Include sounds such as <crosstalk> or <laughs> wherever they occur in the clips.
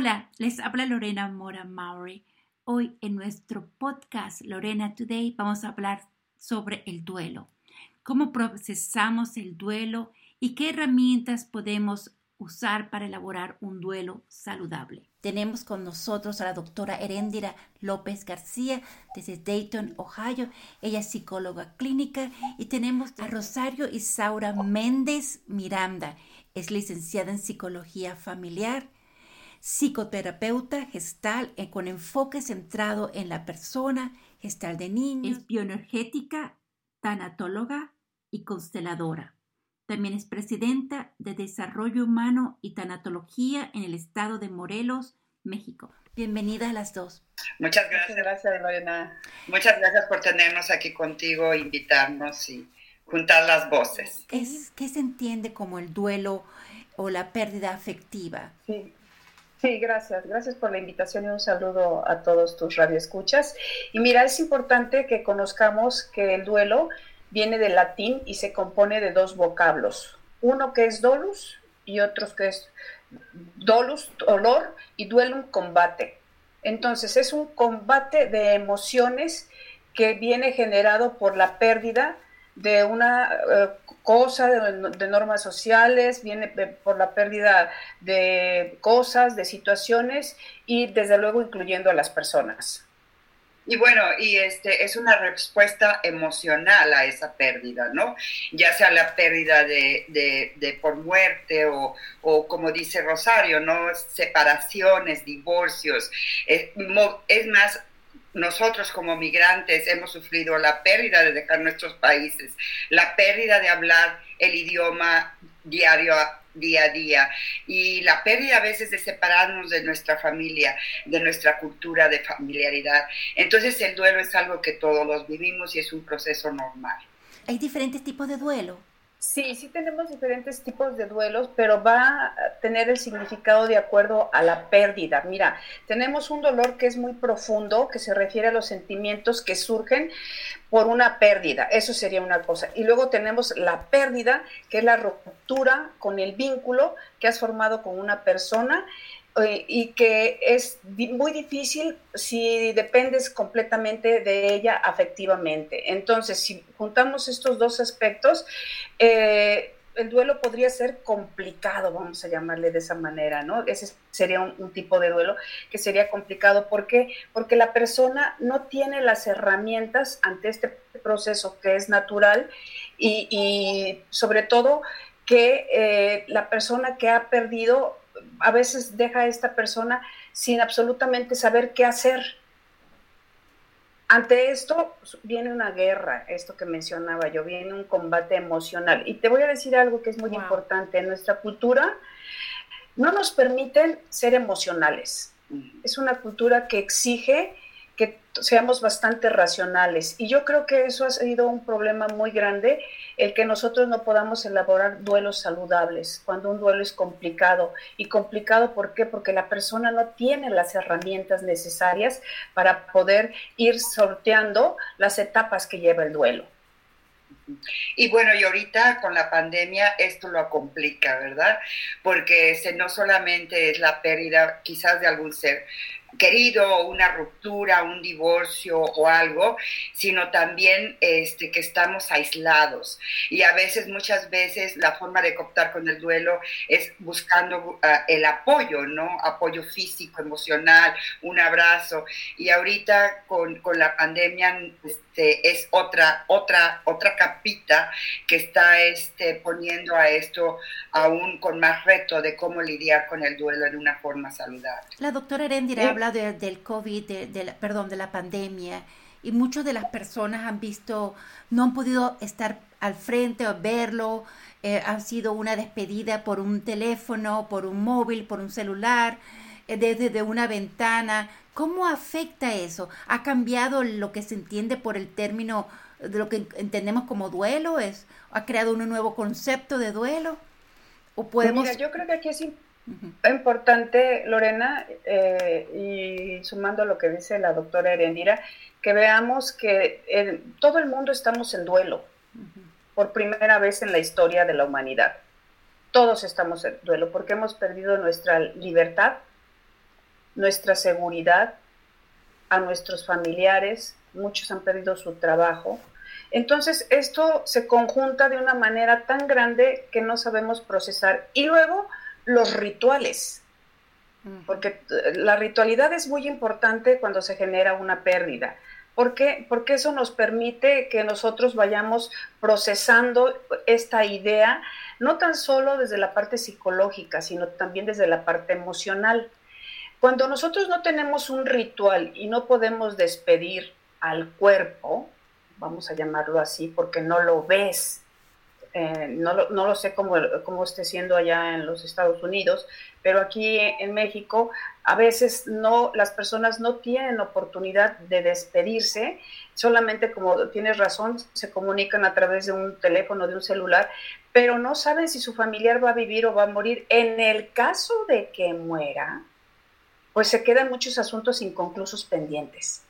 Hola, les habla Lorena Mora Maury. Hoy en nuestro podcast Lorena Today vamos a hablar sobre el duelo, cómo procesamos el duelo y qué herramientas podemos usar para elaborar un duelo saludable. Tenemos con nosotros a la doctora Heréndira López García desde Dayton, Ohio. Ella es psicóloga clínica y tenemos a Rosario Isaura Méndez Miranda. Es licenciada en psicología familiar, psicoterapeuta gestal eh, con enfoque centrado en la persona, gestal de niños. Es bioenergética, tanatóloga y consteladora. También es presidenta de Desarrollo Humano y Tanatología en el estado de Morelos, México. Bienvenida a las dos. Muchas gracias. Muchas gracias, Lorena. Muchas gracias por tenernos aquí contigo, invitarnos y juntar las voces. ¿Qué, ¿Qué se entiende como el duelo o la pérdida afectiva? Sí. Sí, gracias. Gracias por la invitación y un saludo a todos tus radioescuchas. Y mira, es importante que conozcamos que el duelo viene del latín y se compone de dos vocablos, uno que es dolus y otro que es dolus, dolor, y duelum, combate. Entonces es un combate de emociones que viene generado por la pérdida de una eh, cosa, de, normas sociales, viene por la pérdida de cosas, de situaciones y desde luego incluyendo a las personas. Y bueno, y este es una respuesta emocional a esa pérdida, ¿no? Ya sea la pérdida de, de, por muerte o, o, como dice Rosario, ¿no? Separaciones, divorcios. Es, es más, nosotros como migrantes hemos sufrido la pérdida de dejar nuestros países, la pérdida de hablar el idioma diario día a día y la pérdida a veces de separarnos de nuestra familia, de nuestra cultura de familiaridad. Entonces el duelo es algo que todos los vivimos y es un proceso normal. Hay diferentes tipos de duelo. Sí, sí tenemos diferentes tipos de duelos, pero va a tener el significado de acuerdo a la pérdida. Mira, tenemos un dolor que es muy profundo, que se refiere a los sentimientos que surgen por una pérdida. Eso sería una cosa. Y luego tenemos la pérdida, que es la ruptura con el vínculo que has formado con una persona y que es muy difícil si dependes completamente de ella afectivamente. Entonces, si juntamos estos dos aspectos, eh, el duelo podría ser complicado, vamos a llamarle de esa manera, ¿no? Ese sería un, tipo de duelo que sería complicado. ¿Por qué? Porque la persona no tiene las herramientas ante este proceso que es natural y, sobre todo que eh, la persona que ha perdido a veces deja a esta persona sin absolutamente saber qué hacer. Ante esto viene una guerra, esto que mencionaba yo, viene un combate emocional. Y te voy a decir algo que es muy importante. En nuestra cultura no nos permiten ser emocionales. Es una cultura que exige que seamos bastante racionales. Y yo creo que eso ha sido un problema muy grande, el que nosotros no podamos elaborar duelos saludables, cuando un duelo es complicado. ¿Y complicado por qué? Porque la persona no tiene las herramientas necesarias para poder ir sorteando las etapas que lleva el duelo. Y bueno, y ahorita con la pandemia esto lo complica, ¿verdad? Porque no solamente es la pérdida quizás de algún ser, querido, una ruptura, un divorcio o algo, sino también este, que estamos aislados. Y a veces, muchas veces, la forma de cooptar con el duelo es buscando ah, el apoyo, ¿no? Apoyo físico, emocional, un abrazo. Y ahorita con, con la pandemia este, es otra, otra, otra capita que está este, poniendo a esto aún con más reto de cómo lidiar con el duelo en una forma saludable. La doctora Erendira habla del COVID, de, la, perdón, de la pandemia, y muchas de las personas han visto, no han podido estar al frente o verlo, eh, ha sido una despedida por un teléfono, por un móvil, por un celular, eh, desde una ventana. ¿Cómo afecta eso? ¿Ha cambiado lo que se entiende por el término de lo que entendemos como duelo? ¿Es, ¿Ha creado un nuevo concepto de duelo? ¿O podemos... Mira, yo creo que aquí es Importante, Lorena, eh, y sumando a lo que dice la doctora Erendira, que veamos que todo el mundo estamos en duelo por primera vez en la historia de la humanidad. Todos estamos en duelo porque hemos perdido nuestra libertad, nuestra seguridad, a nuestros familiares, muchos han perdido su trabajo. Entonces, esto se conjunta de una manera tan grande que no sabemos procesar. Y luego, los rituales, porque eh, la ritualidad es muy importante cuando se genera una pérdida. ¿Por qué? Porque eso nos permite que nosotros vayamos procesando esta idea, no tan solo desde la parte psicológica, sino también desde la parte emocional. Cuando nosotros no tenemos un ritual y no podemos despedir al cuerpo, vamos a llamarlo así, porque no lo ves, eh, no, lo, no, lo, sé cómo, cómo, esté siendo allá en los Estados Unidos, pero aquí en México a veces no, las personas no tienen oportunidad de despedirse, solamente como tienes razón, se comunican a través de un teléfono, de un celular, pero no saben si su familiar va a vivir o va a morir. En el caso de que muera, pues se quedan muchos asuntos inconclusos pendientes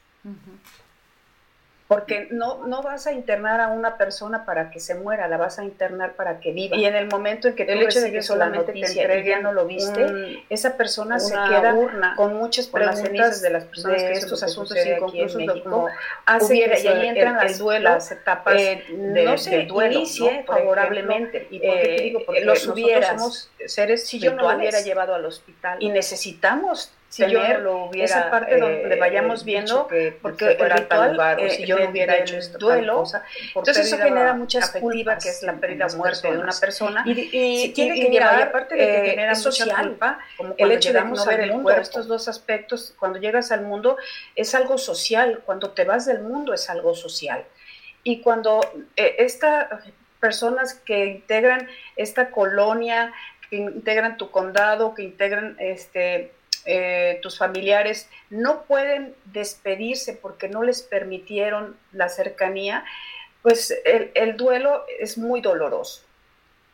porque no, no vas a internar a una persona para que se muera, la vas a internar para que viva. Y en el momento en que tú el hecho de que solamente te entreguen, no lo viste, esa persona se queda con muchas preguntas de las personas que estos asuntos inconclusos como hace que y ahí entran las duelo, las etapas eh, de, no se duelo, inicie favorablemente. ¿Y por qué te digo? Porque los hubieras, somos seres si yo no lo hubiera llevado al hospital y necesitamos si yo lo hubiera, esa parte donde eh, vayamos viendo, porque el ritual, eh, si yo no hubiera hecho esto, duelo, entonces eso genera mucha culpa, que es la pérdida o muerte de una persona, y, tiene que llevar, aparte de que eh, genera mucha culpa, el hecho de no ver el mundo, estos dos aspectos, cuando llegas al mundo, es algo social, cuando te vas del mundo es algo social, y cuando estas personas que integran esta colonia, que integran tu condado, que integran este eh, tus familiares no pueden despedirse porque no les permitieron la cercanía, pues el, duelo es muy doloroso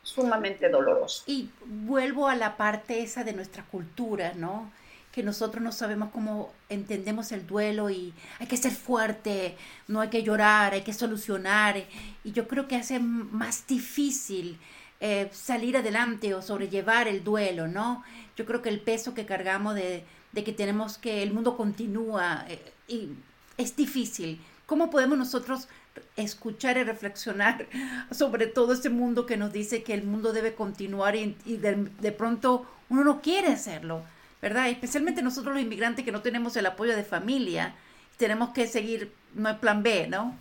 sumamente doloroso. Y vuelvo a la parte esa de nuestra cultura, ¿no? Que nosotros no sabemos cómo entendemos el duelo y hay que ser fuerte, no hay que llorar, hay que solucionar. Y yo creo que hace más difícil eh, salir adelante o sobrellevar el duelo, ¿no? Yo creo que el peso que cargamos de, que tenemos que el mundo continúa eh, y es difícil. ¿Cómo podemos nosotros escuchar y reflexionar <laughs> sobre todo este mundo que nos dice que el mundo debe continuar y, de, pronto uno no quiere hacerlo, ¿verdad? Especialmente nosotros los inmigrantes que no tenemos el apoyo de familia, tenemos que seguir, no plan B, ¿no?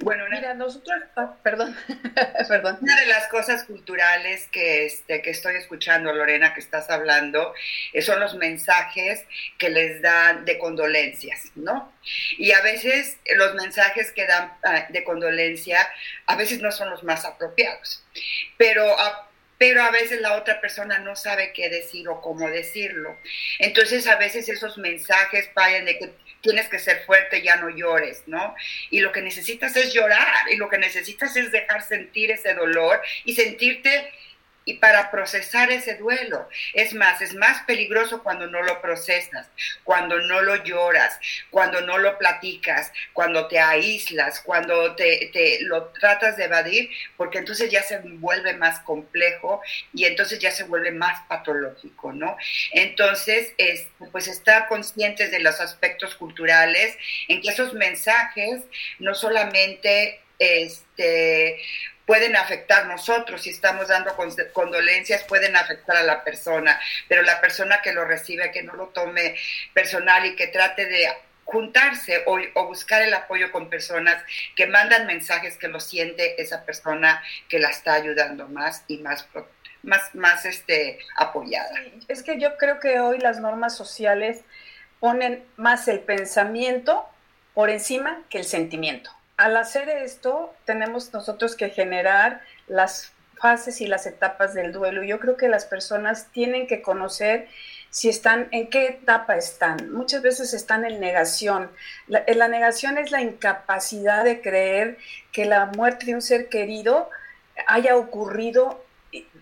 Bueno, mira, nosotros, ah, perdón, <laughs> perdón. Una de las cosas culturales que, este, que estoy escuchando, Lorena, que estás hablando, eh, son los mensajes que les dan de condolencias, ¿no? Y a veces los mensajes que dan ah, de condolencia, a veces no son los más apropiados, pero pero a veces la otra persona no sabe qué decir o cómo decirlo. Entonces a veces esos mensajes vayan de que tienes que ser fuerte, ya no llores, ¿no? Y lo que necesitas es llorar y lo que necesitas es dejar sentir ese dolor y sentirte y para procesar ese duelo. Es más, es más peligroso cuando no lo procesas, cuando no lo lloras, cuando no lo platicas, cuando te aíslas, cuando te, lo tratas de evadir, porque entonces ya se vuelve más complejo y entonces ya se vuelve más patológico, ¿no? Entonces, es, pues estar conscientes de los aspectos culturales, en que esos mensajes no solamente este, pueden afectar nosotros, si estamos dando condolencias, pueden afectar a la persona, pero la persona que lo recibe, que no lo tome personal y que trate de juntarse o, buscar el apoyo con personas que mandan mensajes que lo siente esa persona que la está ayudando más y más más, más este, apoyada. es que yo creo que hoy las normas sociales ponen más el pensamiento por encima que el sentimiento al hacer esto, tenemos nosotros que generar las fases y las etapas del duelo. Yo creo que las personas tienen que conocer si están, en qué etapa están. Muchas veces están en negación. La, la negación es la incapacidad de creer que la muerte de un ser querido haya ocurrido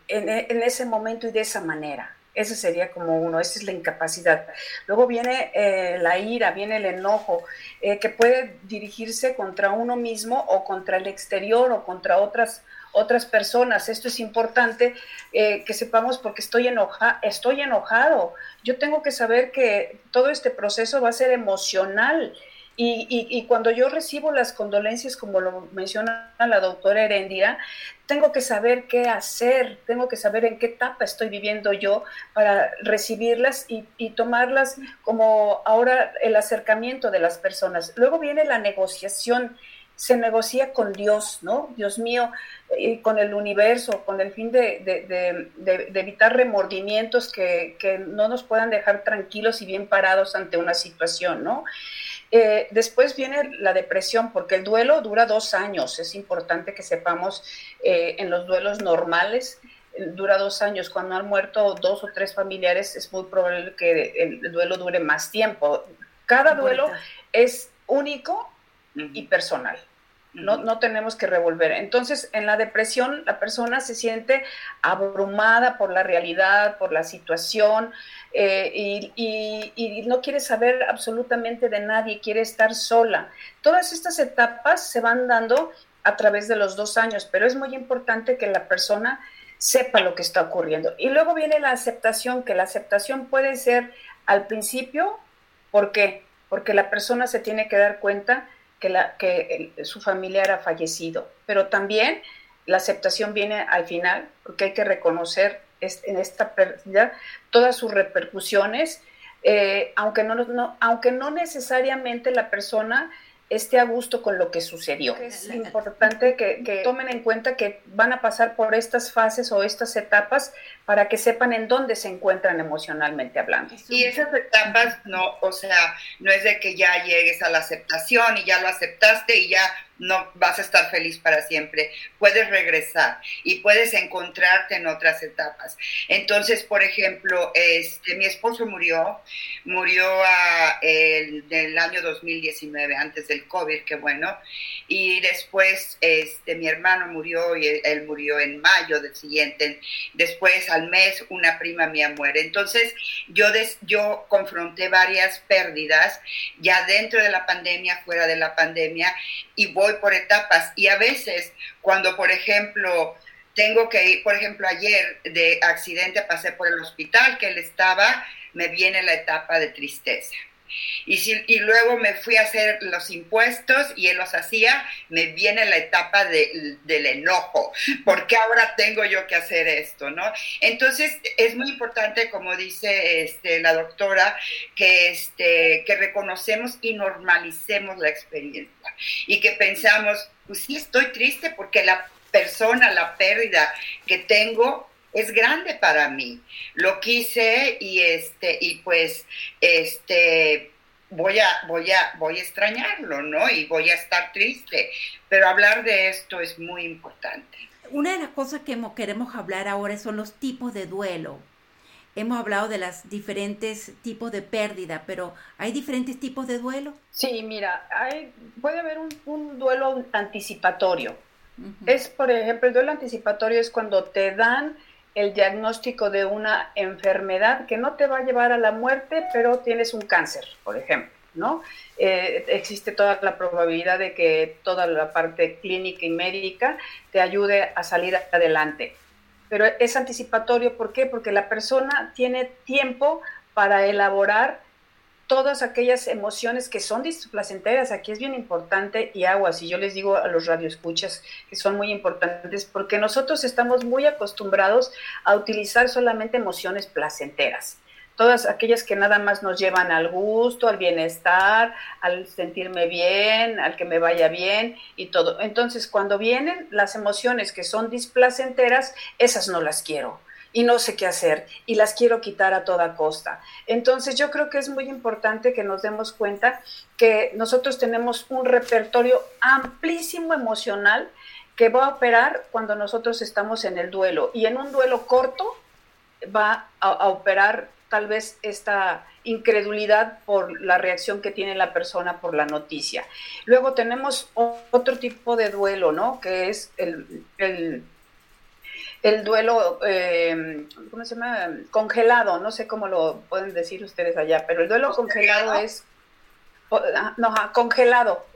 en ese momento y de esa manera. Ese sería como uno, esa es la incapacidad. Luego viene eh, la ira, viene el enojo, eh, que puede dirigirse contra uno mismo o contra el exterior o contra otras, otras personas. Esto es importante eh, que sepamos porque estoy, enoja estoy enojado. Yo tengo que saber que todo este proceso va a ser emocional. Y, cuando yo recibo las condolencias, como lo menciona la doctora Herendira, tengo que saber qué hacer, tengo que saber en qué etapa estoy viviendo yo para recibirlas y, tomarlas como ahora el acercamiento de las personas. Luego viene la negociación se negocia con Dios, ¿no? Dios mío, y con el universo, con el fin de, evitar remordimientos que, no nos puedan dejar tranquilos y bien parados ante una situación, ¿no? Eh, después viene la depresión, porque el duelo dura dos años. Es importante que sepamos eh, en los duelos normales, dura dos años. Cuando han muerto dos o tres familiares, es muy probable que el duelo dure más tiempo. Cada duelo es único y personal. No, no, tenemos que revolver. Entonces, en la depresión, la persona se siente abrumada por la realidad, por la situación, eh, y, no quiere saber absolutamente de nadie, quiere estar sola. Todas estas etapas se van dando a través de los dos años, pero es muy importante que la persona sepa lo que está ocurriendo. Y luego viene la aceptación, que la aceptación puede ser al principio, ¿por qué? Porque la persona se tiene que dar cuenta que, la, que su familiar ha fallecido, pero también la aceptación viene al final, porque hay que reconocer en esta pérdida todas sus repercusiones, eh, aunque, no, no, aunque no necesariamente la persona esté a gusto con lo que sucedió. Es importante que, tomen en cuenta que van a pasar por estas fases o estas etapas para que sepan en dónde se encuentran emocionalmente hablando. Y esas etapas no, o sea, no es de que ya llegues a la aceptación y ya lo aceptaste y ya no vas a estar feliz para siempre. Puedes regresar y puedes encontrarte en otras etapas. Entonces, por ejemplo, este, mi esposo murió, murió a, el, en el año 2019, antes del COVID, qué bueno. Y después, este, mi hermano murió y él, murió en mayo del siguiente. Después, al mes, una prima mía muere. Entonces, yo, yo confronté varias pérdidas ya dentro de la pandemia, fuera de la pandemia, y voy por etapas. Y a veces, cuando, por ejemplo, tengo que ir, por ejemplo, ayer de accidente pasé por el hospital que él estaba, me viene la etapa de tristeza. Y, si, y luego me fui a hacer los impuestos y él los hacía, me viene la etapa de, del enojo, porque ahora tengo yo que hacer esto, ¿no? Entonces es muy importante, como dice este, la doctora, que, este, que reconocemos y normalicemos la experiencia y que pensamos, pues sí estoy triste porque la persona, la pérdida que tengo es grande para mí. Lo quise y este y pues este voy a voy a voy a extrañarlo, ¿no? Y voy a estar triste, pero hablar de esto es muy importante. Una de las cosas que queremos hablar ahora son los tipos de duelo. Hemos hablado de los diferentes tipos de pérdida, pero ¿hay diferentes tipos de duelo? Sí, mira, hay, puede haber un, duelo anticipatorio. Es, por ejemplo, el duelo anticipatorio es cuando te dan el diagnóstico de una enfermedad que no te va a llevar a la muerte, pero tienes un cáncer, por ejemplo, ¿no? Eh, existe toda la probabilidad de que toda la parte clínica y médica te ayude a salir adelante. Pero es anticipatorio, ¿por qué? Porque la persona tiene tiempo para elaborar todas aquellas emociones que son displacenteras, aquí es bien importante y aguas, y yo les digo a los radioescuchas que son muy importantes porque nosotros estamos muy acostumbrados a utilizar solamente emociones placenteras. Todas aquellas que nada más nos llevan al gusto, al bienestar, al sentirme bien, al que me vaya bien y todo. Entonces, cuando vienen las emociones que son displacenteras, esas no las quiero y no sé qué hacer y las quiero quitar a toda costa. Entonces yo creo que es muy importante que nos demos cuenta que nosotros tenemos un repertorio amplísimo emocional que va a operar cuando nosotros estamos en el duelo y en un duelo corto va a, operar tal vez esta incredulidad por la reacción que tiene la persona por la noticia. Luego tenemos otro tipo de duelo, ¿no? Que es el duelo, eh, ¿cómo se llama? Congelado, no sé cómo lo pueden decir ustedes allá, pero el duelo congelado es, ah, no, congelado,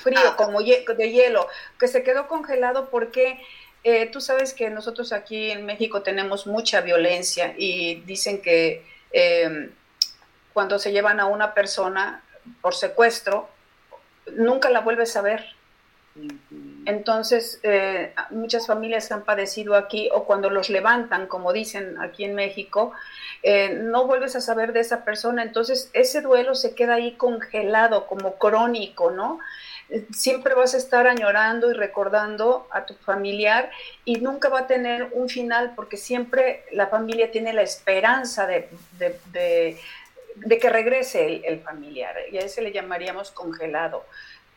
frío, como de hielo, que se quedó congelado porque eh, tú sabes que nosotros aquí en México tenemos mucha violencia y dicen que eh, cuando se llevan a una persona por secuestro, nunca la vuelves a ver. Entonces, eh, muchas familias han padecido aquí o cuando los levantan, como dicen aquí en México, no vuelves a saber de esa persona. Entonces, ese duelo se queda ahí congelado, como crónico, ¿no? siempre vas a estar añorando y recordando a tu familiar y nunca va a tener un final porque siempre la familia tiene la esperanza de, que regrese el, familiar y a ese le llamaríamos congelado.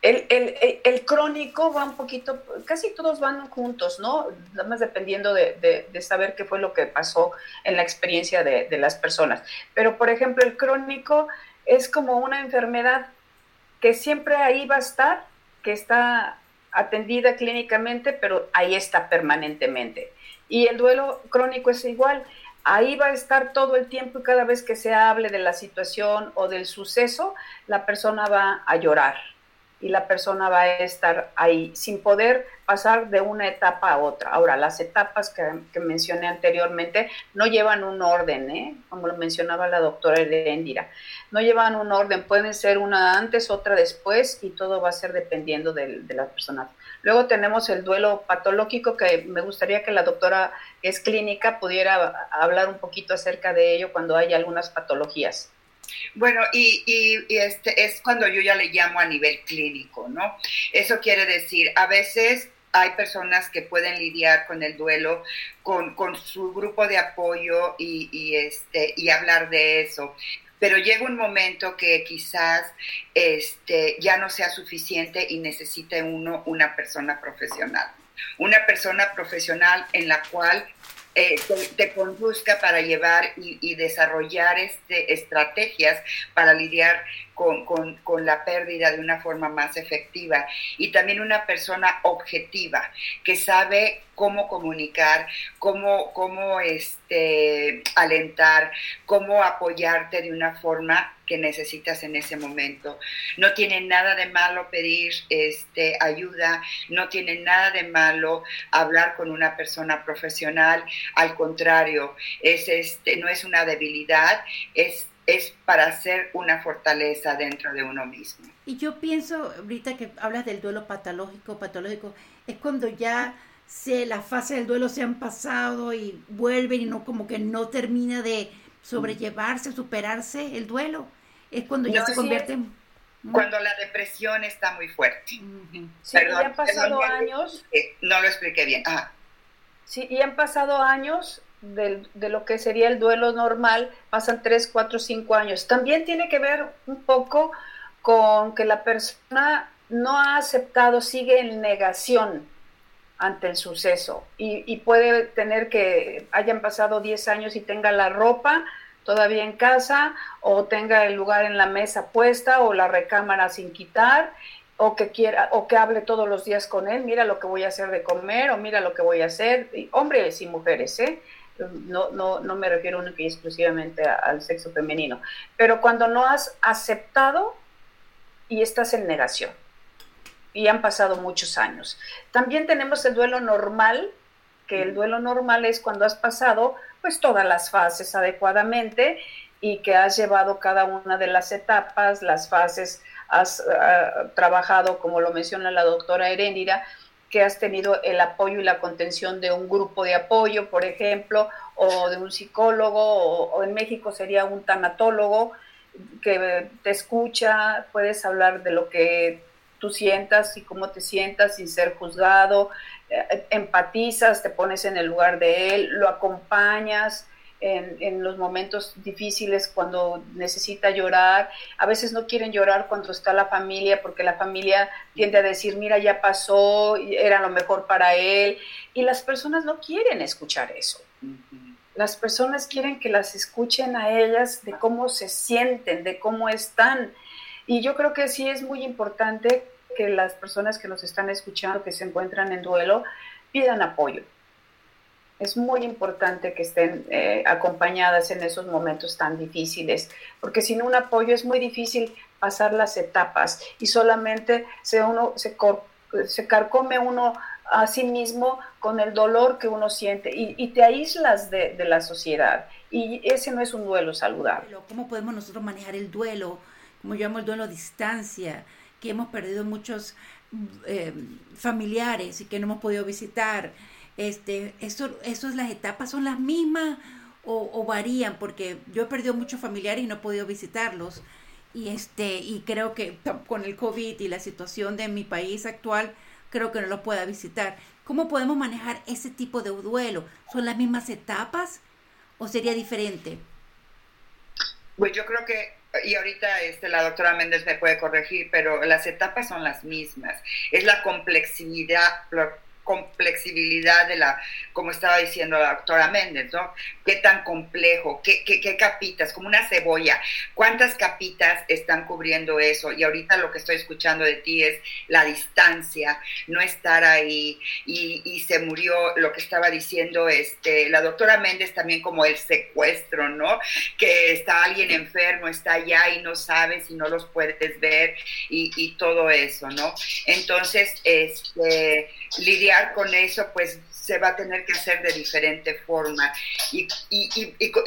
El, crónico va un poquito, casi todos van juntos, ¿no? Nada más dependiendo de, saber qué fue lo que pasó en la experiencia de las personas. Pero, por ejemplo, el crónico es como una enfermedad que siempre ahí va a estar, que está atendida clínicamente, pero ahí está permanentemente. Y el duelo crónico es igual, ahí va a estar todo el tiempo y cada vez que se hable de la situación o del suceso, la persona va a llorar y la persona va a estar ahí sin poder pasar de una etapa a otra. Ahora, las etapas que, mencioné anteriormente no llevan un orden, ¿eh? como lo mencionaba la doctora Erendira, no llevan un orden, pueden ser una antes, otra después y todo va a ser dependiendo de, de las personas. Luego tenemos el duelo patológico, que me gustaría que la doctora que es clínica pudiera hablar un poquito acerca de ello cuando hay algunas patologías. Bueno, y, este es cuando yo ya le llamo a nivel clínico, ¿no? Eso quiere decir, a veces hay personas que pueden lidiar con el duelo, con, su grupo de apoyo y, este, y hablar de eso. Pero llega un momento que quizás este, ya no sea suficiente y necesite uno una persona profesional. Una persona profesional en la cual eh, te, conduzca para llevar y, desarrollar este, estrategias para lidiar con, con, la pérdida de una forma más efectiva. Y también una persona objetiva que sabe cómo comunicar, cómo, cómo este, alentar, cómo apoyarte de una forma que necesitas en ese momento. No tiene nada de malo pedir este, ayuda, no tiene nada de malo hablar con una persona profesional, al contrario, es este, no es una debilidad, es es para hacer una fortaleza dentro de uno mismo. Y yo pienso, ahorita que hablas del duelo patológico, patológico, es cuando ya se, la fase del duelo se han pasado y vuelven y no como que no termina de sobrellevarse, superarse el duelo. Es cuando ya se convierte en... Cuando la depresión está muy fuerte. Sí, y han pasado años... No lo expliqué bien. Sí, y han pasado años de, de, lo que sería el duelo normal, pasan 3, 4, 5 años. También tiene que ver un poco con que la persona no ha aceptado, sigue en negación ante el suceso y, y puede tener que hayan pasado 10 años y tenga la ropa todavía en casa o tenga el lugar en la mesa puesta o la recámara sin quitar o que quiera o que hable todos los días con él, mira lo que voy a hacer de comer o mira lo que voy a hacer, hombres y mujeres, ¿eh? No, no, no me refiero única y exclusivamente al sexo femenino, pero cuando no has aceptado y estás en negación y han pasado muchos años. También tenemos el duelo normal, que el duelo normal es cuando has pasado pues todas las fases adecuadamente y que has llevado cada una de las etapas, las fases, has ah, trabajado, como lo menciona la doctora Heréndira, que has tenido el apoyo y la contención de un grupo de apoyo, por ejemplo, o de un psicólogo, o en México sería un tanatólogo que te escucha, puedes hablar de lo que tú sientas y cómo te sientas sin ser juzgado, eh, empatizas, te pones en el lugar de él, lo acompañas en, los momentos difíciles cuando necesita llorar. A veces no quieren llorar cuando está la familia porque la familia tiende a decir, mira, ya pasó, era lo mejor para él. Y las personas no quieren escuchar eso. Las personas quieren que las escuchen a ellas de cómo se sienten, de cómo están. Y yo creo que sí es muy importante que las personas que nos están escuchando, que se encuentran en duelo, pidan apoyo. Es muy importante que estén eh, acompañadas en esos momentos tan difíciles, porque sin un apoyo es muy difícil pasar las etapas y solamente se, uno, se, se carcome uno a sí mismo con el dolor que uno siente y, te aíslas de, la sociedad. Y ese no es un duelo saludable. ¿Cómo podemos nosotros manejar el duelo? Como yo llamo el duelo a distancia, que hemos perdido muchos eh, familiares y que no hemos podido visitar. Este, eso, eso, las etapas son las mismas o, o, varían, porque yo he perdido muchos familiares y no he podido visitarlos. Y, este, y creo que con el COVID y la situación de mi país actual, creo que no lo pueda visitar. ¿Cómo podemos manejar ese tipo de duelo? ¿Son las mismas etapas o sería diferente? Pues yo creo que, y ahorita este, la doctora Méndez me puede corregir, pero las etapas son las mismas. Es la complejidad, complexibilidad de la, como estaba diciendo la doctora Méndez, ¿no? ¿Qué tan complejo? ¿Qué, qué, capitas? Como una cebolla. ¿Cuántas capitas están cubriendo eso? Y ahorita lo que estoy escuchando de ti es la distancia, no estar ahí. Y, se murió lo que estaba diciendo este, la doctora Méndez también como el secuestro, ¿no? Que está alguien enfermo, está allá y no sabes y no los puedes ver y, y todo eso, ¿no? Entonces, este, con eso, pues se va a tener que hacer de diferente forma y,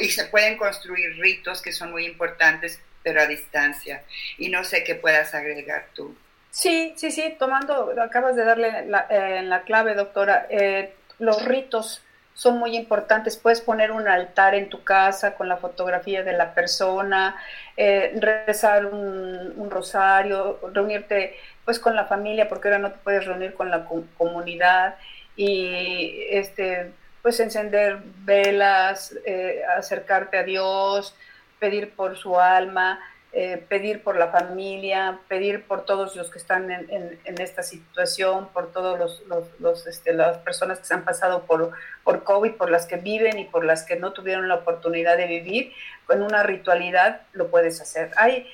se pueden construir ritos que son muy importantes, pero a distancia. Y no sé qué puedas agregar tú. Sí, sí, sí, tomando, acabas de darle la, eh, la clave, doctora. Eh, los ritos son muy importantes. Puedes poner un altar en tu casa con la fotografía de la persona, eh, rezar un, rosario, reunirte pues con la familia, porque ahora no te puedes reunir con la comunidad y este pues encender velas, eh, acercarte a Dios, pedir por su alma, eh, pedir por la familia, pedir por todos los que están en, esta situación, por todas los, este, las personas que se han pasado por, por COVID, por las que viven y por las que no tuvieron la oportunidad de vivir, con una ritualidad lo puedes hacer. Hay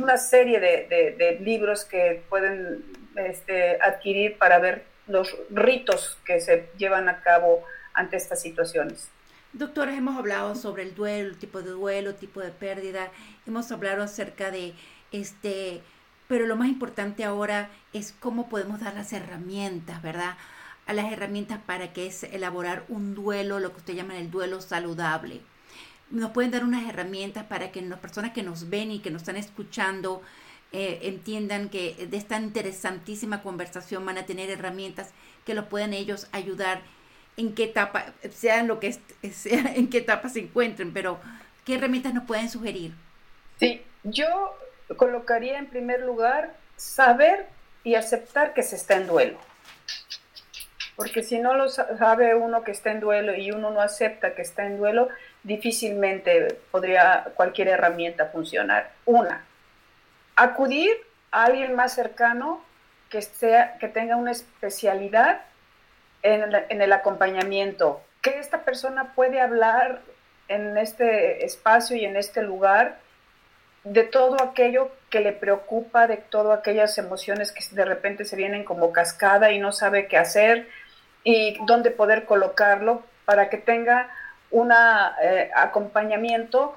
una serie de, libros que pueden este, adquirir para ver los ritos que se llevan a cabo ante estas situaciones. Doctores, hemos hablado sobre el duelo, tipo de duelo, tipo de pérdida, hemos hablado acerca de este, pero lo más importante ahora es cómo podemos dar las herramientas, ¿verdad? A las herramientas para que es elaborar un duelo, lo que usted llama el duelo saludable nos pueden dar unas herramientas para que las personas que nos ven y que nos están escuchando eh, entiendan que de esta interesantísima conversación van a tener herramientas que los puedan ellos ayudar en qué etapa, sean lo que <laughs> sea, en qué etapa se encuentren, pero ¿qué herramientas nos pueden sugerir? Sí, yo colocaría en primer lugar saber y aceptar que se está en duelo. Porque si no lo sabe uno que está en duelo y uno no acepta que está en duelo, difícilmente podría cualquier herramienta funcionar. Una, acudir a alguien más cercano que, sea, que tenga una especialidad en el, en el acompañamiento, que esta persona puede hablar en este espacio y en este lugar de todo aquello que le preocupa, de todas aquellas emociones que de repente se vienen como cascada y no sabe qué hacer y dónde poder colocarlo para que tenga un eh, acompañamiento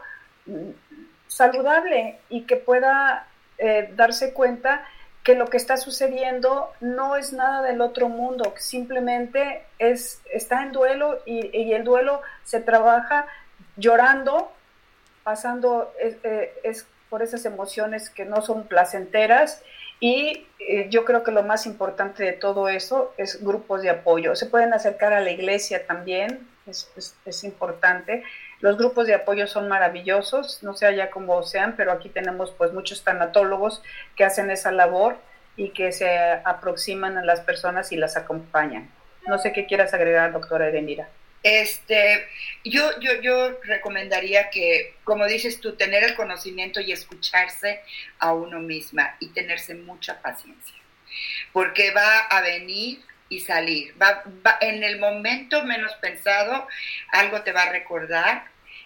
saludable y que pueda eh, darse cuenta que lo que está sucediendo no es nada del otro mundo, simplemente es, está en duelo y, el duelo se trabaja llorando, pasando eh, es, por esas emociones que no son placenteras y yo creo que lo más importante de todo eso es grupos de apoyo. Se pueden acercar a la iglesia también, es, importante. Los grupos de apoyo son maravillosos, no sé allá cómo sean, pero aquí tenemos pues muchos tanatólogos que hacen esa labor y que se aproximan a las personas y las acompañan. No sé qué quieras agregar, doctora Edenira. Este, yo, yo, yo recomendaría que, como dices tú, tener el conocimiento y escucharse a uno misma y tenerse mucha paciencia, porque va a venir y salir. Va, en el momento menos pensado, algo te va a recordar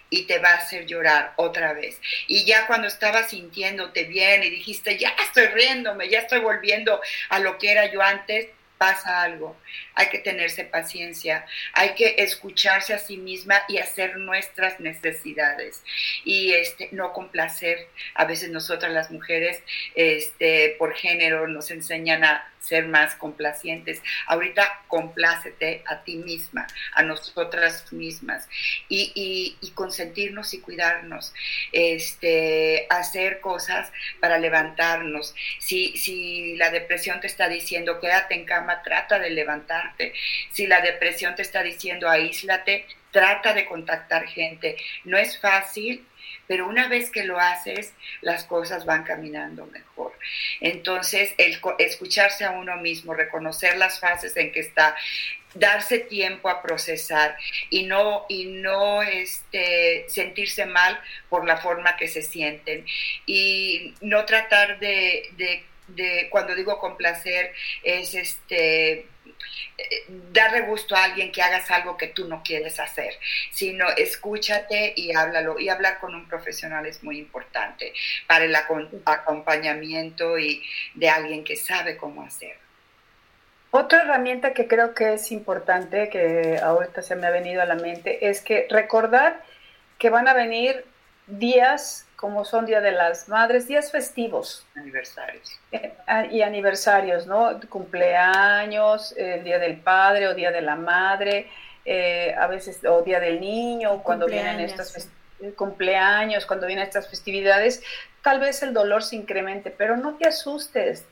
y te va a hacer llorar otra vez. Y ya cuando estabas sintiéndote bien y dijiste, ya estoy riéndome, ya estoy volviendo a lo que era yo antes, pasa algo, hay que tenerse paciencia, hay que escucharse a sí misma y hacer nuestras necesidades y este, no complacer. A veces nosotras las mujeres, este, por género, nos enseñan a ser más complacientes. Ahorita complácete a ti misma, a nosotras mismas y, consentirnos y cuidarnos, este, hacer cosas para levantarnos. Si, si la depresión te está diciendo quédate en cama, trata de levantarte. Si la depresión te está diciendo aíslate, trata de contactar gente. No es fácil, pero una vez que lo haces, las cosas van caminando mejor. Entonces, el escucharse a uno mismo, reconocer las fases en que está, darse tiempo a procesar y no, y no este, sentirse mal por la forma que se sienten y no tratar de, de, de cuando digo complacer, es este darle gusto a alguien que hagas algo que tú no quieres hacer, sino escúchate y háblalo. Y hablar con un profesional es muy importante para el acompañamiento y de alguien que sabe cómo hacer. Otra herramienta que creo que es importante, que ahorita se me ha venido a la mente, es que recordar que van a venir días como son Día de las Madres, días festivos. Aniversarios. <laughs> Ah, y aniversarios, ¿no? Cumpleaños, el Día del Padre o Día de la Madre, eh, a veces, o Día del Niño, cuando vienen estos cumpleaños, cuando vienen estas festividades, tal vez el dolor se incremente, pero no te asustes,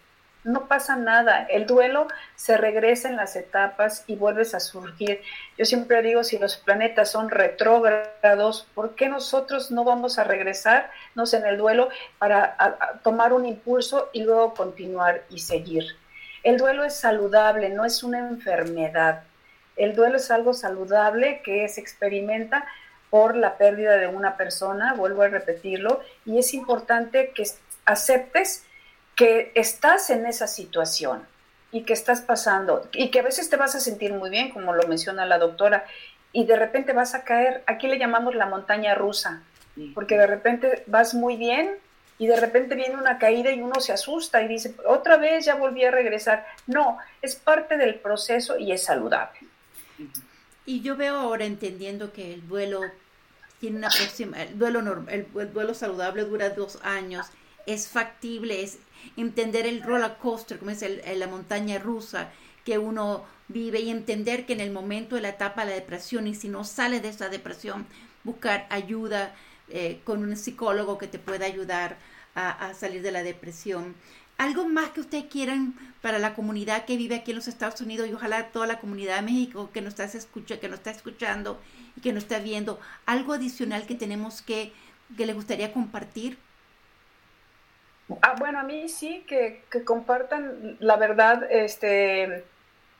no pasa nada. El duelo se regresa en las etapas y vuelves a surgir. Yo siempre digo, si los planetas son retrógrados, ¿por qué nosotros no vamos a regresarnos en el duelo para tomar un impulso y luego continuar y seguir? El duelo es saludable, no es una enfermedad. El duelo es algo saludable que se experimenta por la pérdida de una persona, vuelvo a repetirlo, y es importante que aceptes que estás en esa situación y que estás pasando y que a veces te vas a sentir muy bien, como lo menciona la doctora, y de repente vas a caer, aquí le llamamos la montaña rusa, porque de repente vas muy bien y de repente viene una caída y uno se asusta y dice, otra vez ya volví a regresar. No, es parte del proceso y es saludable. Y yo veo ahora entendiendo que el duelo tiene una próxima, el duelo, el duelo saludable dura dos años, es factible, es entender el roller coaster, como es el, la montaña rusa que uno vive y entender que en el momento de la etapa de la depresión y si no sale de esa depresión, buscar ayuda eh, con un psicólogo que te pueda ayudar a, salir de la depresión. Algo más que ustedes quieran para la comunidad que vive aquí en los Estados Unidos y ojalá toda la comunidad de México que nos, está escucha, que está escuchando y que nos está viendo, algo adicional que tenemos que, que les gustaría compartir. Ah, bueno, a mí sí, que, compartan la verdad, este,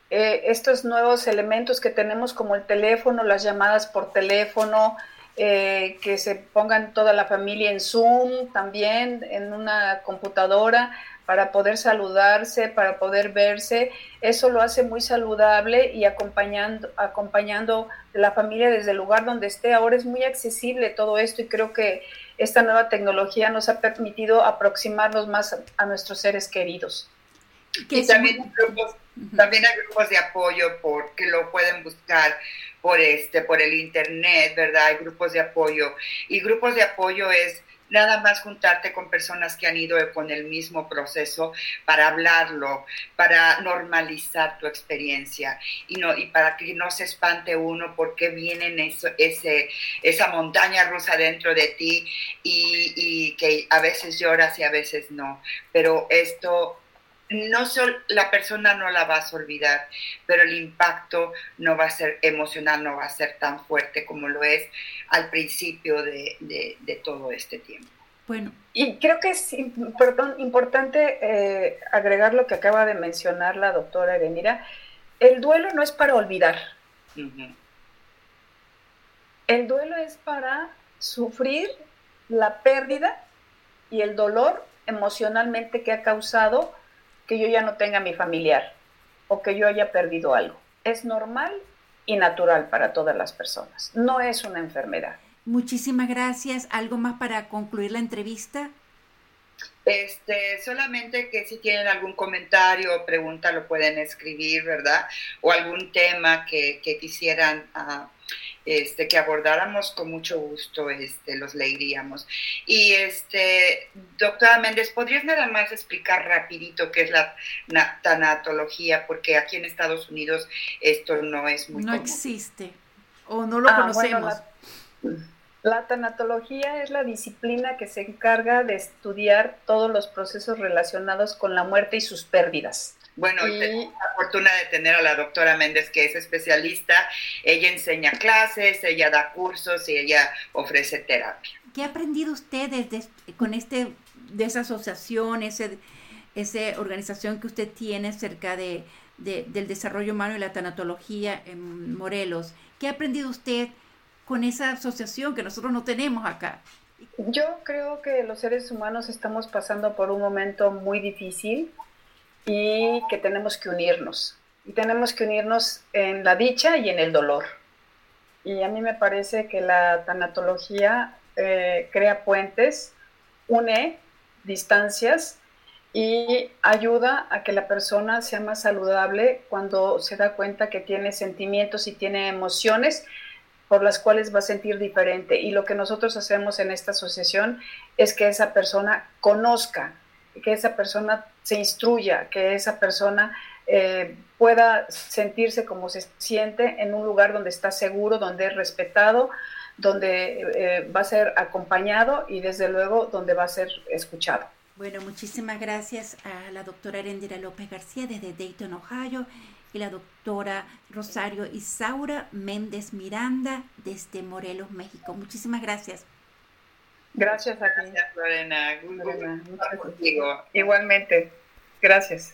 eh, estos nuevos elementos que tenemos como el teléfono, las llamadas por teléfono, eh, que se pongan toda la familia en Zoom también, en una computadora, para poder saludarse, para poder verse. Eso lo hace muy saludable y acompañando, acompañando la familia desde el lugar donde esté. Ahora es muy accesible todo esto y creo que esta nueva tecnología nos ha permitido aproximarnos más a nuestros seres queridos. Y también, hay grupos, también hay grupos de apoyo por, que lo pueden buscar por, este, por el internet, ¿verdad? Hay grupos de apoyo. Y grupos de apoyo es nada más juntarte con personas que han ido con el mismo proceso para hablarlo, para normalizar tu experiencia y, no, y para que no se espante uno porque viene eso, ese, esa montaña rusa dentro de ti y, y que a veces lloras y a veces no. Pero esto no sol, la persona no la vas a olvidar, pero el impacto no va a ser emocional, no va a ser tan fuerte como lo es al principio de, todo este tiempo. Bueno, y creo que es importante eh, agregar lo que acaba de mencionar la doctora Erenira. El duelo no es para olvidar. El duelo es para sufrir la pérdida y el dolor emocionalmente que ha causado que yo ya no tenga mi familiar o que yo haya perdido algo. Es normal y natural para todas las personas. No es una enfermedad. Muchísimas gracias. ¿Algo más para concluir la entrevista? Este, solamente que si tienen algún comentario o pregunta lo pueden escribir, ¿verdad? O algún tema que, quisieran uh, este, que abordáramos con mucho gusto, este, los leeríamos. Y este, doctora Méndez, ¿podrías nada más explicar rapidito qué es la tanatología? Porque aquí en Estados Unidos esto no es muy No existe o no lo ah, conocemos. la, tanatología es la disciplina que se encarga de estudiar todos los procesos relacionados con la muerte y sus pérdidas. Bueno, tengo la fortuna de tener a la doctora Méndez, que es especialista. Ella enseña clases, ella da cursos y ella ofrece terapia. ¿Qué ha aprendido usted desde, con este, de esa asociación, ese, esa organización que usted tiene cerca de, del desarrollo humano y la tanatología en Morelos? ¿Qué ha aprendido usted con esa asociación que nosotros no tenemos acá? Yo creo que los seres humanos estamos pasando por un momento muy difícil y que tenemos que unirnos. Y tenemos que unirnos en la dicha y en el dolor. Y a mí me parece que la tanatología eh, crea puentes, une distancias y ayuda a que la persona sea más saludable cuando se da cuenta que tiene sentimientos y tiene emociones por las cuales va a sentir diferente. Y lo que nosotros hacemos en esta asociación es que esa persona conozca que esa persona se instruya, que esa persona eh, pueda sentirse como se siente en un lugar donde está seguro, donde es respetado, donde eh, va a ser acompañado y desde luego donde va a ser escuchado. Bueno, muchísimas gracias a la doctora Erendira López García desde Dayton, Ohio, y la doctora Rosario Isaura Méndez Miranda desde Morelos, México. Muchísimas gracias. Gracias a ti. Gracias, Lorena. Igualmente. Gracias.